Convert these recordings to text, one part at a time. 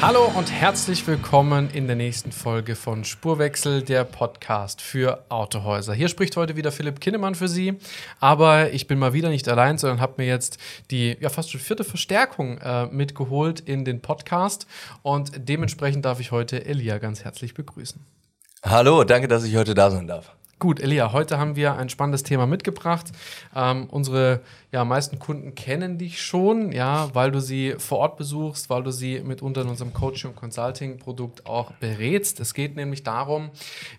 Hallo und herzlich willkommen in der nächsten Folge von Spurwechsel, der Podcast für Autohäuser. Hier spricht heute wieder Philipp Kinnemann für Sie, aber ich bin mal wieder nicht allein, sondern habe mir jetzt die ja fast schon vierte Verstärkung äh, mitgeholt in den Podcast und dementsprechend darf ich heute Elia ganz herzlich begrüßen. Hallo, danke, dass ich heute da sein darf. Gut, Elia, heute haben wir ein spannendes Thema mitgebracht. Ähm, unsere ja, meisten Kunden kennen dich schon, ja, weil du sie vor Ort besuchst, weil du sie mitunter in unserem Coaching- und Consulting-Produkt auch berätst. Es geht nämlich darum,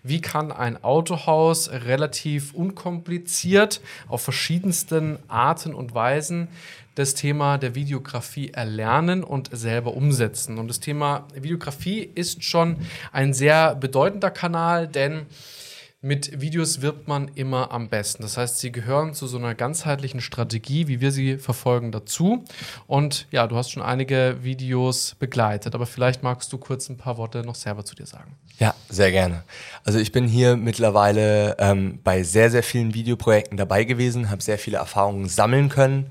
wie kann ein Autohaus relativ unkompliziert auf verschiedensten Arten und Weisen das Thema der Videografie erlernen und selber umsetzen. Und das Thema Videografie ist schon ein sehr bedeutender Kanal, denn mit Videos wirbt man immer am besten. Das heißt, sie gehören zu so einer ganzheitlichen Strategie, wie wir sie verfolgen, dazu. Und ja, du hast schon einige Videos begleitet, aber vielleicht magst du kurz ein paar Worte noch selber zu dir sagen. Ja, sehr gerne. Also ich bin hier mittlerweile ähm, bei sehr, sehr vielen Videoprojekten dabei gewesen, habe sehr viele Erfahrungen sammeln können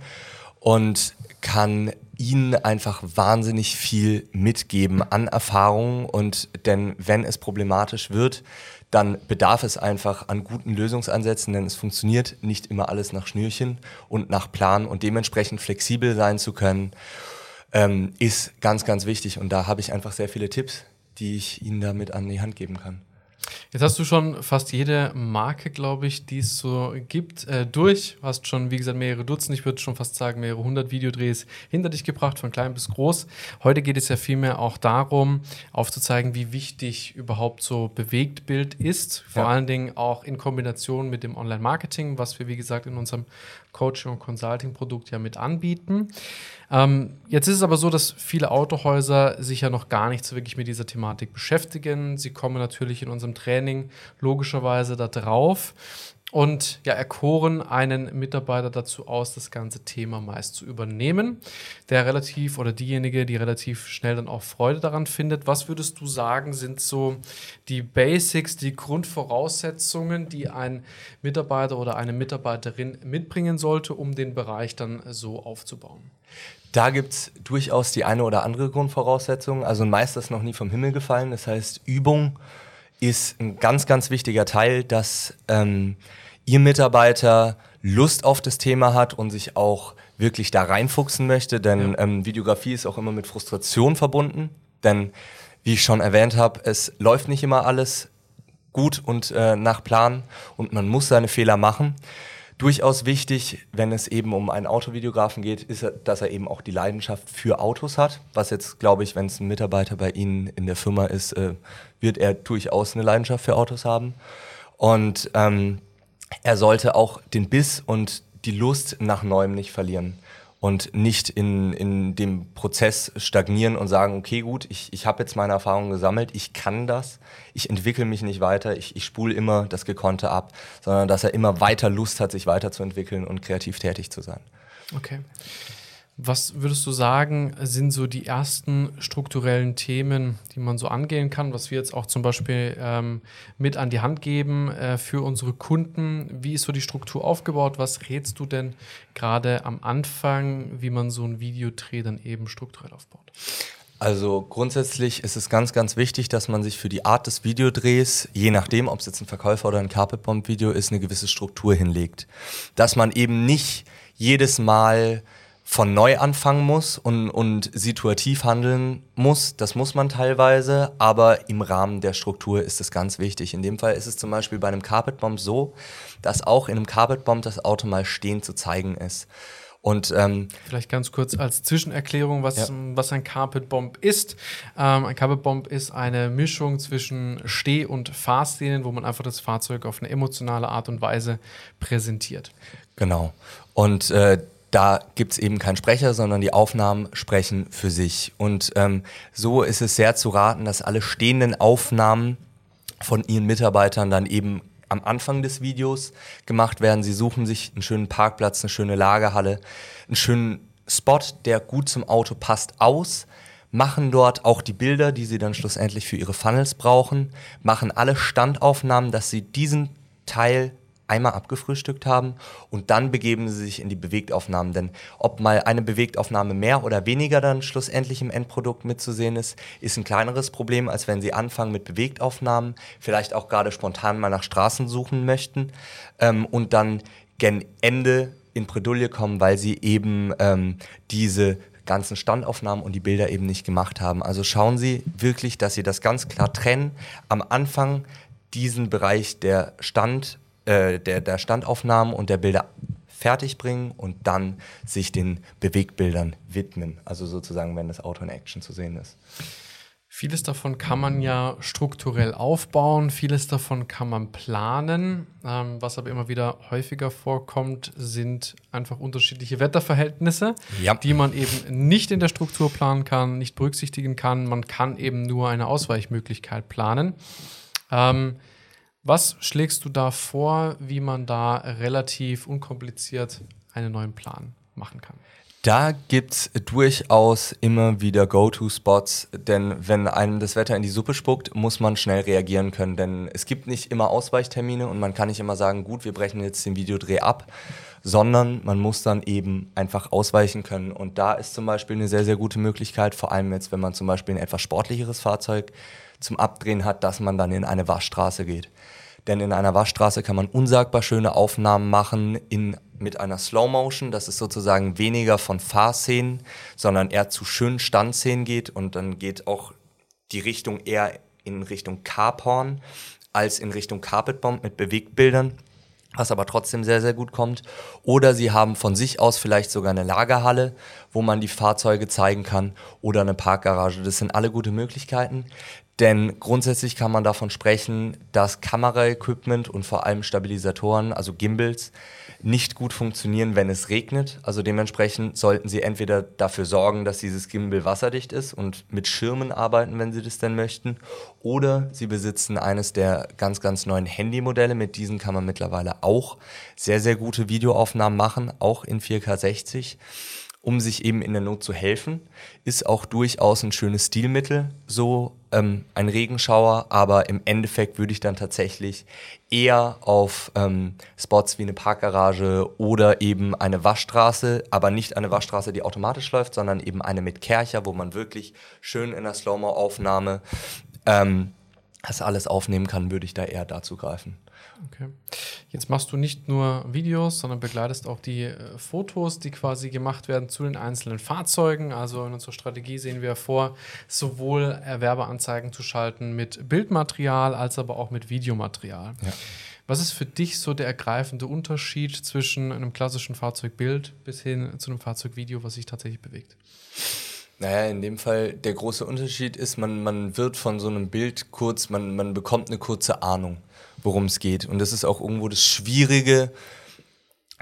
und kann ihnen einfach wahnsinnig viel mitgeben an Erfahrungen und denn wenn es problematisch wird, dann bedarf es einfach an guten Lösungsansätzen, denn es funktioniert nicht immer alles nach Schnürchen und nach Plan und dementsprechend flexibel sein zu können, ähm, ist ganz, ganz wichtig und da habe ich einfach sehr viele Tipps, die ich Ihnen damit an die Hand geben kann. Jetzt hast du schon fast jede Marke, glaube ich, die es so gibt, äh, durch. Du hast schon, wie gesagt, mehrere Dutzend, ich würde schon fast sagen, mehrere hundert Videodrehs hinter dich gebracht, von klein bis groß. Heute geht es ja vielmehr auch darum, aufzuzeigen, wie wichtig überhaupt so Bewegtbild ist. Vor ja. allen Dingen auch in Kombination mit dem Online-Marketing, was wir, wie gesagt, in unserem Coaching- und Consulting-Produkt ja mit anbieten. Ähm, jetzt ist es aber so, dass viele Autohäuser sich ja noch gar nicht so wirklich mit dieser Thematik beschäftigen. Sie kommen natürlich in unserem Training logischerweise da drauf und ja, erkoren einen Mitarbeiter dazu aus, das ganze Thema meist zu übernehmen, der relativ oder diejenige, die relativ schnell dann auch Freude daran findet. Was würdest du sagen, sind so die Basics, die Grundvoraussetzungen, die ein Mitarbeiter oder eine Mitarbeiterin mitbringen sollte, um den Bereich dann so aufzubauen? Da gibt es durchaus die eine oder andere Grundvoraussetzung. Also ein Meister ist noch nie vom Himmel gefallen. Das heißt, Übung ist ein ganz, ganz wichtiger Teil, dass ähm, Ihr Mitarbeiter Lust auf das Thema hat und sich auch wirklich da reinfuchsen möchte. Denn ja. ähm, Videografie ist auch immer mit Frustration verbunden. Denn, wie ich schon erwähnt habe, es läuft nicht immer alles gut und äh, nach Plan und man muss seine Fehler machen durchaus wichtig, wenn es eben um einen Autovideografen geht, ist, dass er eben auch die Leidenschaft für Autos hat. Was jetzt, glaube ich, wenn es ein Mitarbeiter bei Ihnen in der Firma ist, äh, wird er durchaus eine Leidenschaft für Autos haben. Und ähm, er sollte auch den Biss und die Lust nach Neuem nicht verlieren und nicht in, in dem Prozess stagnieren und sagen, okay, gut, ich, ich habe jetzt meine Erfahrungen gesammelt, ich kann das, ich entwickle mich nicht weiter, ich, ich spule immer das Gekonnte ab, sondern dass er immer weiter Lust hat, sich weiterzuentwickeln und kreativ tätig zu sein. Okay. Was würdest du sagen, sind so die ersten strukturellen Themen, die man so angehen kann, was wir jetzt auch zum Beispiel ähm, mit an die Hand geben äh, für unsere Kunden? Wie ist so die Struktur aufgebaut? Was rätst du denn gerade am Anfang, wie man so ein Videodreh dann eben strukturell aufbaut? Also grundsätzlich ist es ganz, ganz wichtig, dass man sich für die Art des Videodrehs, je nachdem, ob es jetzt ein Verkäufer oder ein Carpetbomb-Video ist, eine gewisse Struktur hinlegt. Dass man eben nicht jedes Mal von neu anfangen muss und, und situativ handeln muss. Das muss man teilweise, aber im Rahmen der Struktur ist es ganz wichtig. In dem Fall ist es zum Beispiel bei einem Carpetbomb so, dass auch in einem Carpetbomb das Auto mal stehen zu zeigen ist. Und ähm, vielleicht ganz kurz als Zwischenerklärung, was, ja. was ein Carpet Bomb ist. Ähm, ein Carpet Bomb ist eine Mischung zwischen Steh- und Fahrszenen, wo man einfach das Fahrzeug auf eine emotionale Art und Weise präsentiert. Genau. Und äh, da gibt es eben keinen Sprecher, sondern die Aufnahmen sprechen für sich. Und ähm, so ist es sehr zu raten, dass alle stehenden Aufnahmen von ihren Mitarbeitern dann eben am Anfang des Videos gemacht werden. Sie suchen sich einen schönen Parkplatz, eine schöne Lagerhalle, einen schönen Spot, der gut zum Auto passt, aus, machen dort auch die Bilder, die sie dann schlussendlich für ihre Funnels brauchen, machen alle Standaufnahmen, dass sie diesen Teil einmal abgefrühstückt haben und dann begeben sie sich in die Bewegtaufnahmen. Denn ob mal eine Bewegtaufnahme mehr oder weniger dann schlussendlich im Endprodukt mitzusehen ist, ist ein kleineres Problem, als wenn sie anfangen mit Bewegtaufnahmen, vielleicht auch gerade spontan mal nach Straßen suchen möchten ähm, und dann gen Ende in Bredouille kommen, weil sie eben ähm, diese ganzen Standaufnahmen und die Bilder eben nicht gemacht haben. Also schauen Sie wirklich, dass Sie das ganz klar trennen. Am Anfang diesen Bereich der Stand äh, der, der Standaufnahmen und der Bilder fertig bringen und dann sich den Bewegtbildern widmen. Also sozusagen, wenn das Auto in Action zu sehen ist. Vieles davon kann man ja strukturell aufbauen, vieles davon kann man planen. Ähm, was aber immer wieder häufiger vorkommt, sind einfach unterschiedliche Wetterverhältnisse, ja. die man eben nicht in der Struktur planen kann, nicht berücksichtigen kann. Man kann eben nur eine Ausweichmöglichkeit planen. Ähm, was schlägst du da vor, wie man da relativ unkompliziert einen neuen Plan machen kann? Da gibt es durchaus immer wieder Go-To-Spots, denn wenn einem das Wetter in die Suppe spuckt, muss man schnell reagieren können, denn es gibt nicht immer Ausweichtermine und man kann nicht immer sagen, gut, wir brechen jetzt den Videodreh ab, sondern man muss dann eben einfach ausweichen können. Und da ist zum Beispiel eine sehr, sehr gute Möglichkeit, vor allem jetzt, wenn man zum Beispiel ein etwas sportlicheres Fahrzeug zum Abdrehen hat, dass man dann in eine Waschstraße geht. Denn in einer Waschstraße kann man unsagbar schöne Aufnahmen machen in, mit einer Slow Motion, dass es sozusagen weniger von Fahrszenen, sondern eher zu schönen Standszenen geht und dann geht auch die Richtung eher in Richtung Carporn als in Richtung Carpetbomb mit Bewegtbildern was aber trotzdem sehr, sehr gut kommt. Oder sie haben von sich aus vielleicht sogar eine Lagerhalle, wo man die Fahrzeuge zeigen kann oder eine Parkgarage. Das sind alle gute Möglichkeiten. Denn grundsätzlich kann man davon sprechen, dass Kameraequipment und vor allem Stabilisatoren, also Gimbals, nicht gut funktionieren, wenn es regnet. Also dementsprechend sollten Sie entweder dafür sorgen, dass dieses Gimbal wasserdicht ist und mit Schirmen arbeiten, wenn Sie das denn möchten, oder Sie besitzen eines der ganz, ganz neuen Handymodelle. Mit diesen kann man mittlerweile auch sehr, sehr gute Videoaufnahmen machen, auch in 4K 60 um sich eben in der Not zu helfen, ist auch durchaus ein schönes Stilmittel, so ähm, ein Regenschauer, aber im Endeffekt würde ich dann tatsächlich eher auf ähm, Spots wie eine Parkgarage oder eben eine Waschstraße, aber nicht eine Waschstraße, die automatisch läuft, sondern eben eine mit Kercher, wo man wirklich schön in der Slow-Mo-Aufnahme ähm, das alles aufnehmen kann, würde ich da eher dazu greifen. Okay. Jetzt machst du nicht nur Videos, sondern begleitest auch die äh, Fotos, die quasi gemacht werden zu den einzelnen Fahrzeugen. Also in unserer Strategie sehen wir vor, sowohl Werbeanzeigen zu schalten mit Bildmaterial als aber auch mit Videomaterial. Ja. Was ist für dich so der ergreifende Unterschied zwischen einem klassischen Fahrzeugbild bis hin zu einem Fahrzeugvideo, was sich tatsächlich bewegt? Naja, in dem Fall der große Unterschied ist, man, man wird von so einem Bild kurz, man, man bekommt eine kurze Ahnung worum es geht. Und das ist auch irgendwo das Schwierige,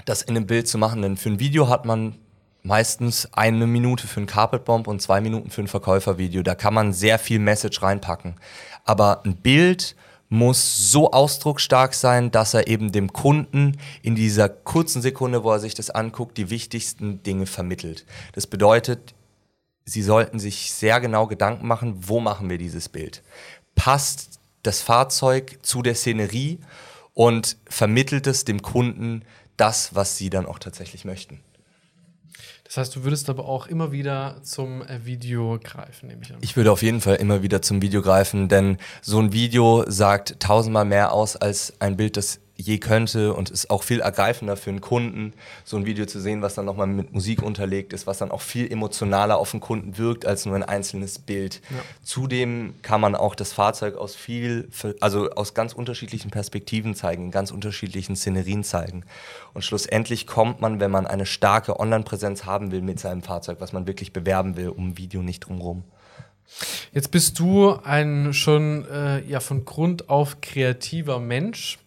das in einem Bild zu machen. Denn für ein Video hat man meistens eine Minute für ein Carpetbomb und zwei Minuten für ein Verkäufervideo. Da kann man sehr viel Message reinpacken. Aber ein Bild muss so ausdrucksstark sein, dass er eben dem Kunden in dieser kurzen Sekunde, wo er sich das anguckt, die wichtigsten Dinge vermittelt. Das bedeutet, Sie sollten sich sehr genau Gedanken machen, wo machen wir dieses Bild? Passt das Fahrzeug zu der Szenerie und vermittelt es dem Kunden das, was sie dann auch tatsächlich möchten. Das heißt, du würdest aber auch immer wieder zum äh, Video greifen, nehme ich an. Ich würde auf jeden Fall immer wieder zum Video greifen, denn so ein Video sagt tausendmal mehr aus als ein Bild, das je könnte und ist auch viel ergreifender für einen Kunden, so ein Video zu sehen, was dann nochmal mit Musik unterlegt ist, was dann auch viel emotionaler auf den Kunden wirkt als nur ein einzelnes Bild. Ja. Zudem kann man auch das Fahrzeug aus viel, also aus ganz unterschiedlichen Perspektiven zeigen, in ganz unterschiedlichen Szenerien zeigen. Und schlussendlich kommt man, wenn man eine starke Online-Präsenz haben will mit seinem Fahrzeug, was man wirklich bewerben will, um Video nicht drumherum. Jetzt bist du ein schon äh, ja von Grund auf kreativer Mensch.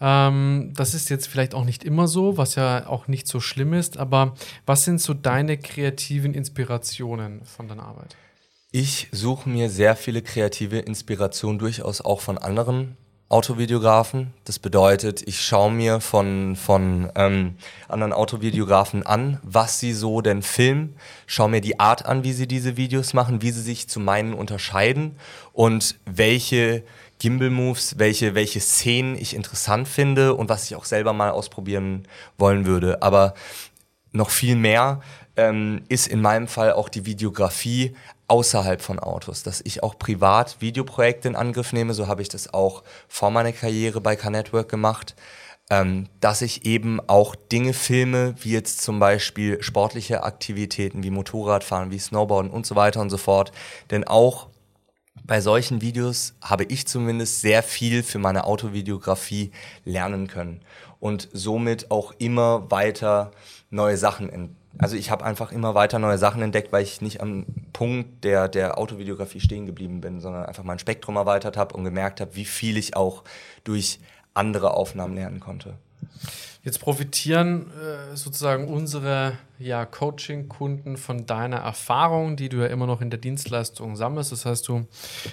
Ähm, das ist jetzt vielleicht auch nicht immer so, was ja auch nicht so schlimm ist, aber was sind so deine kreativen Inspirationen von deiner Arbeit? Ich suche mir sehr viele kreative Inspirationen durchaus auch von anderen Autovideografen. Das bedeutet, ich schaue mir von, von ähm, anderen Autovideografen an, was sie so denn filmen, schaue mir die Art an, wie sie diese Videos machen, wie sie sich zu meinen unterscheiden und welche Gimbal-Moves, welche, welche Szenen ich interessant finde und was ich auch selber mal ausprobieren wollen würde. Aber noch viel mehr ähm, ist in meinem Fall auch die Videografie außerhalb von Autos, dass ich auch privat Videoprojekte in Angriff nehme. So habe ich das auch vor meiner Karriere bei Car-Network gemacht. Ähm, dass ich eben auch Dinge filme, wie jetzt zum Beispiel sportliche Aktivitäten wie Motorradfahren, wie Snowboarden und so weiter und so fort. Denn auch bei solchen Videos habe ich zumindest sehr viel für meine Autovideografie lernen können und somit auch immer weiter neue Sachen entdecken also ich habe einfach immer weiter neue Sachen entdeckt, weil ich nicht am Punkt der, der Autovideografie stehen geblieben bin, sondern einfach mein Spektrum erweitert habe und gemerkt habe, wie viel ich auch durch andere Aufnahmen lernen konnte. Jetzt profitieren äh, sozusagen unsere ja, Coaching-Kunden von deiner Erfahrung, die du ja immer noch in der Dienstleistung sammelst. Das heißt, du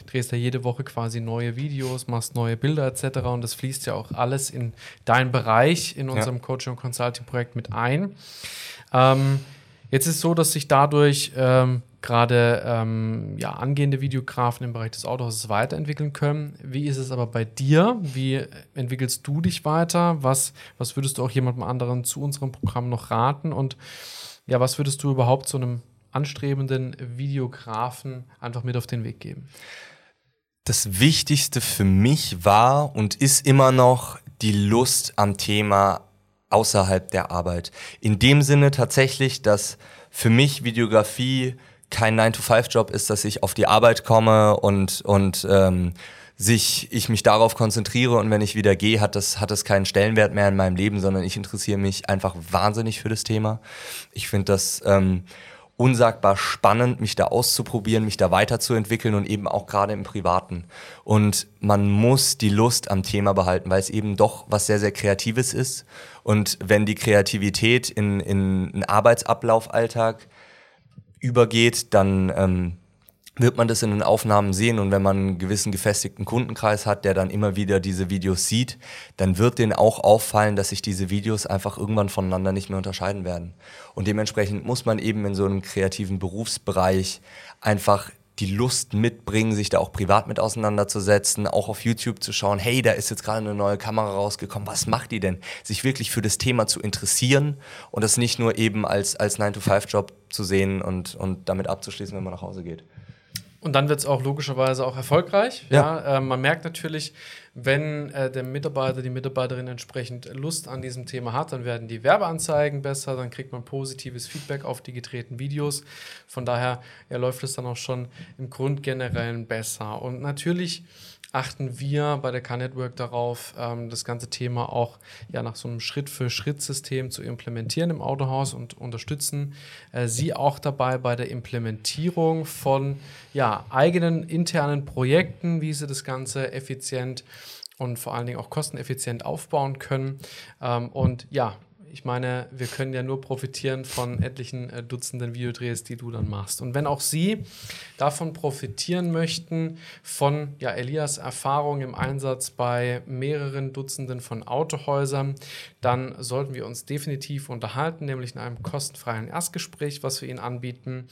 drehst ja jede Woche quasi neue Videos, machst neue Bilder etc. Und das fließt ja auch alles in deinen Bereich in unserem ja. Coaching- und Consulting-Projekt mit ein. Ähm, jetzt ist es so, dass sich dadurch ähm, gerade ähm, ja, angehende Videografen im Bereich des Autohauses weiterentwickeln können. Wie ist es aber bei dir? Wie entwickelst du dich weiter? Was, was würdest du auch jemandem anderen zu unserem Programm noch raten? Und ja, was würdest du überhaupt zu einem anstrebenden Videografen einfach mit auf den Weg geben? Das Wichtigste für mich war und ist immer noch die Lust am Thema außerhalb der Arbeit. In dem Sinne tatsächlich, dass für mich Videografie kein 9-to-5-Job ist, dass ich auf die Arbeit komme und, und ähm, sich, ich mich darauf konzentriere und wenn ich wieder gehe, hat das, hat das keinen Stellenwert mehr in meinem Leben, sondern ich interessiere mich einfach wahnsinnig für das Thema. Ich finde das ähm, unsagbar spannend, mich da auszuprobieren, mich da weiterzuentwickeln und eben auch gerade im Privaten. Und man muss die Lust am Thema behalten, weil es eben doch was sehr, sehr Kreatives ist. Und wenn die Kreativität in, in einen Arbeitsablaufalltag übergeht, dann ähm, wird man das in den Aufnahmen sehen und wenn man einen gewissen gefestigten Kundenkreis hat, der dann immer wieder diese Videos sieht, dann wird denen auch auffallen, dass sich diese Videos einfach irgendwann voneinander nicht mehr unterscheiden werden. Und dementsprechend muss man eben in so einem kreativen Berufsbereich einfach die Lust mitbringen, sich da auch privat mit auseinanderzusetzen, auch auf YouTube zu schauen, hey, da ist jetzt gerade eine neue Kamera rausgekommen, was macht die denn? Sich wirklich für das Thema zu interessieren und das nicht nur eben als, als 9-to-5-Job zu sehen und, und damit abzuschließen, wenn man nach Hause geht. Und dann wird es auch logischerweise auch erfolgreich. Ja. ja. Äh, man merkt natürlich, wenn äh, der Mitarbeiter, die Mitarbeiterin entsprechend Lust an diesem Thema hat, dann werden die Werbeanzeigen besser, dann kriegt man positives Feedback auf die gedrehten Videos. Von daher ja, läuft es dann auch schon im Grundgenerellen besser. Und natürlich achten wir bei der K-Network darauf, ähm, das ganze Thema auch ja, nach so einem Schritt-für-Schritt-System zu implementieren im Autohaus und unterstützen äh, Sie auch dabei bei der Implementierung von ja, eigenen internen Projekten, wie Sie das Ganze effizient und vor allen Dingen auch kosteneffizient aufbauen können. Ähm, und ja, ich meine, wir können ja nur profitieren von etlichen äh, Dutzenden Videodrehs, die du dann machst. Und wenn auch Sie davon profitieren möchten, von ja, Elias Erfahrung im Einsatz bei mehreren Dutzenden von Autohäusern, dann sollten wir uns definitiv unterhalten, nämlich in einem kostenfreien Erstgespräch, was wir Ihnen anbieten.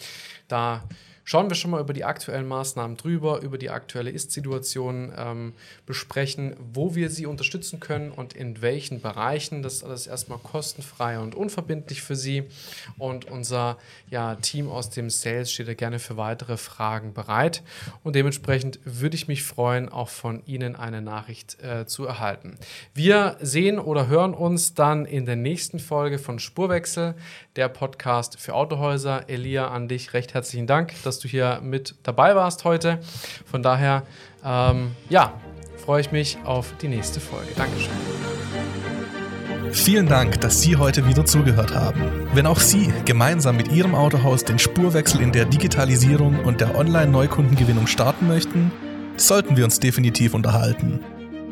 Da schauen wir schon mal über die aktuellen Maßnahmen drüber, über die aktuelle Ist-Situation ähm, besprechen, wo wir sie unterstützen können und in welchen Bereichen. Das ist alles erstmal kostenfrei und unverbindlich für Sie. Und unser ja, Team aus dem Sales steht da gerne für weitere Fragen bereit. Und dementsprechend würde ich mich freuen, auch von Ihnen eine Nachricht äh, zu erhalten. Wir sehen oder hören uns dann in der nächsten Folge von Spurwechsel, der Podcast für Autohäuser. Elia, an dich recht herzlichen Dank, dass du hier mit dabei warst heute. Von daher, ähm, ja, freue ich mich auf die nächste Folge. Dankeschön. Vielen Dank, dass Sie heute wieder zugehört haben. Wenn auch Sie gemeinsam mit Ihrem Autohaus den Spurwechsel in der Digitalisierung und der Online-Neukundengewinnung starten möchten, sollten wir uns definitiv unterhalten.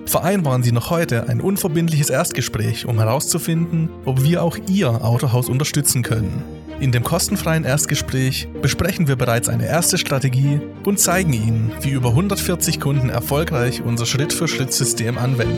Vereinbaren Sie noch heute ein unverbindliches Erstgespräch, um herauszufinden, ob wir auch Ihr Autohaus unterstützen können. In dem kostenfreien Erstgespräch besprechen wir bereits eine erste Strategie und zeigen Ihnen, wie über 140 Kunden erfolgreich unser Schritt-für-Schritt-System anwenden.